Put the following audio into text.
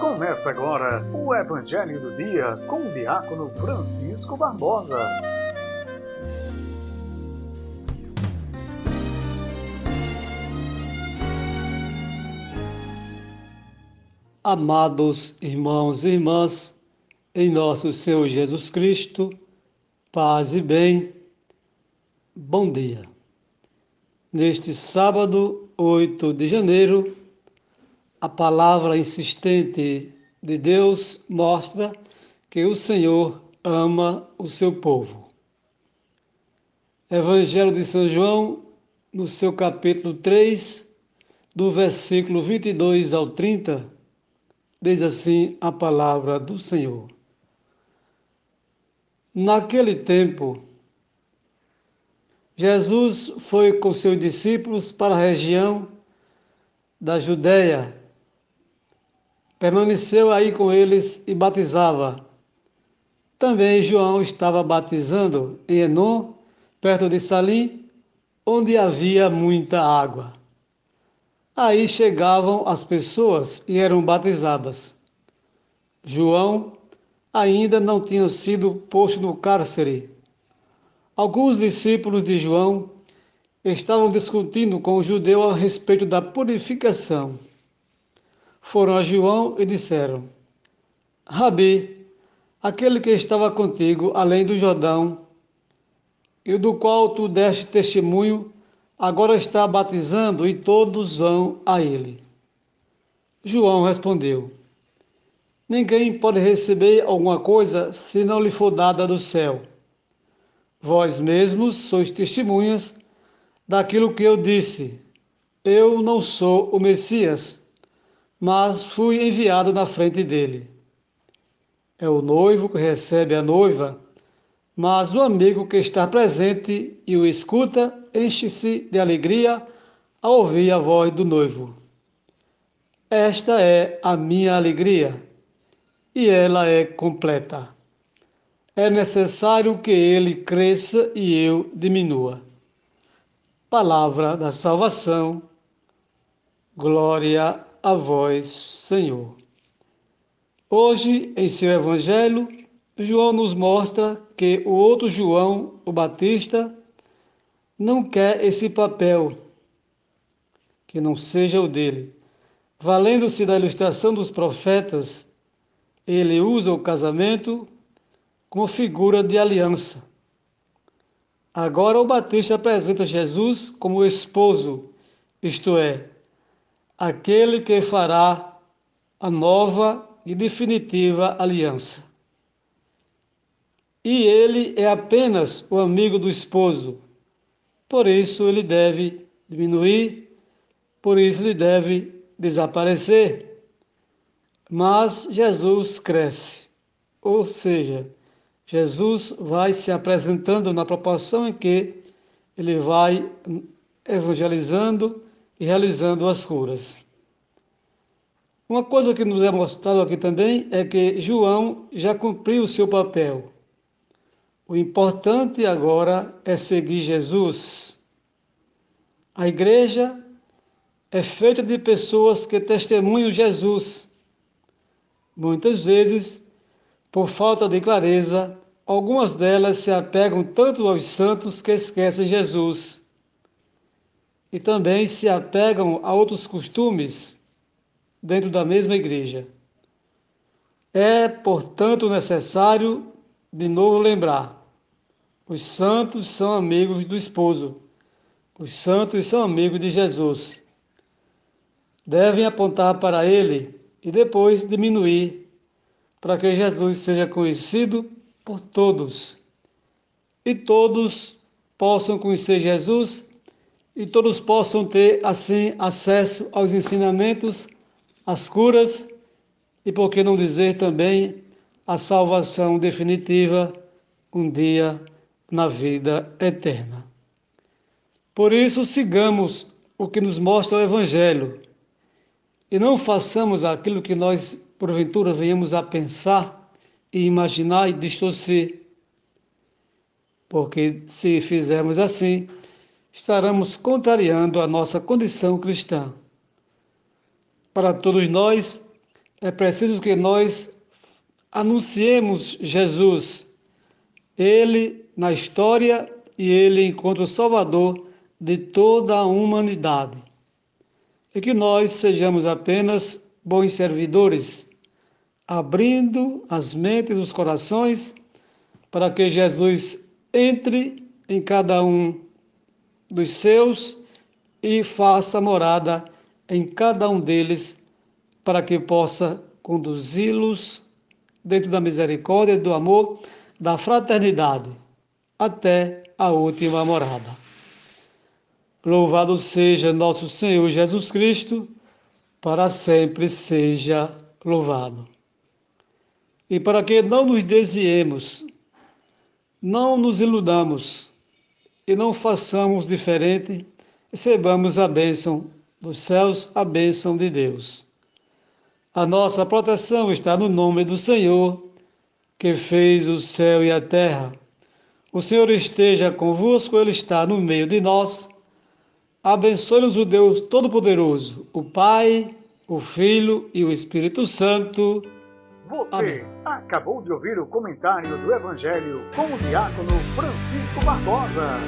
Começa agora o Evangelho do Dia com o diácono Francisco Barbosa. Amados irmãos e irmãs, em nosso Senhor Jesus Cristo, paz e bem, bom dia. Neste sábado, 8 de janeiro, a palavra insistente de Deus mostra que o Senhor ama o seu povo. Evangelho de São João, no seu capítulo 3, do versículo 22 ao 30, diz assim a palavra do Senhor. Naquele tempo, Jesus foi com seus discípulos para a região da Judéia Permaneceu aí com eles e batizava. Também João estava batizando em Enon, perto de Salim, onde havia muita água. Aí chegavam as pessoas e eram batizadas. João ainda não tinha sido posto no cárcere. Alguns discípulos de João estavam discutindo com o judeu a respeito da purificação foram a João e disseram: Rabi, aquele que estava contigo além do Jordão, e do qual tu deste testemunho, agora está batizando e todos vão a ele. João respondeu: Ninguém pode receber alguma coisa se não lhe for dada do céu. Vós mesmos sois testemunhas daquilo que eu disse. Eu não sou o Messias mas fui enviado na frente dele. É o noivo que recebe a noiva, mas o amigo que está presente e o escuta enche-se de alegria ao ouvir a voz do noivo. Esta é a minha alegria e ela é completa. É necessário que ele cresça e eu diminua. Palavra da salvação. Glória a vós, Senhor. Hoje, em seu Evangelho, João nos mostra que o outro João, o Batista, não quer esse papel que não seja o dele. Valendo-se da ilustração dos profetas, ele usa o casamento como figura de aliança. Agora o Batista apresenta Jesus como esposo, isto é, aquele que fará a nova e definitiva aliança. E ele é apenas o amigo do esposo, por isso ele deve diminuir, por isso ele deve desaparecer. Mas Jesus cresce, ou seja, Jesus vai se apresentando na proporção em que ele vai evangelizando e realizando as curas. Uma coisa que nos é mostrado aqui também é que João já cumpriu o seu papel. O importante agora é seguir Jesus. A igreja é feita de pessoas que testemunham Jesus. Muitas vezes, por falta de clareza, algumas delas se apegam tanto aos santos que esquecem Jesus e também se apegam a outros costumes dentro da mesma igreja. É, portanto, necessário de novo lembrar: os santos são amigos do esposo, os santos são amigos de Jesus. Devem apontar para ele e depois diminuir, para que Jesus seja conhecido por todos e todos possam conhecer Jesus e todos possam ter, assim, acesso aos ensinamentos, às curas e, por que não dizer também, a salvação definitiva um dia na vida eterna. Por isso, sigamos o que nos mostra o Evangelho e não façamos aquilo que nós, porventura, venhamos a pensar e imaginar e distorcer. Porque se fizermos assim, estaremos contrariando a nossa condição cristã. Para todos nós, é preciso que nós anunciemos Jesus, Ele na história e Ele enquanto Salvador de toda a humanidade. E que nós sejamos apenas bons servidores, abrindo as mentes e os corações para que Jesus entre em cada um dos seus e faça morada em cada um deles, para que possa conduzi-los dentro da misericórdia, do amor, da fraternidade, até a última morada. Louvado seja nosso Senhor Jesus Cristo, para sempre seja louvado. E para que não nos desviemos, não nos iludamos e não façamos diferente, recebamos a bênção dos céus, a bênção de Deus. A nossa proteção está no nome do Senhor, que fez o céu e a terra. O Senhor esteja convosco, Ele está no meio de nós. Abençoe-nos o Deus Todo-Poderoso, o Pai, o Filho e o Espírito Santo. Você Amém. acabou de ouvir o comentário do Evangelho com o diácono Francisco Barbosa.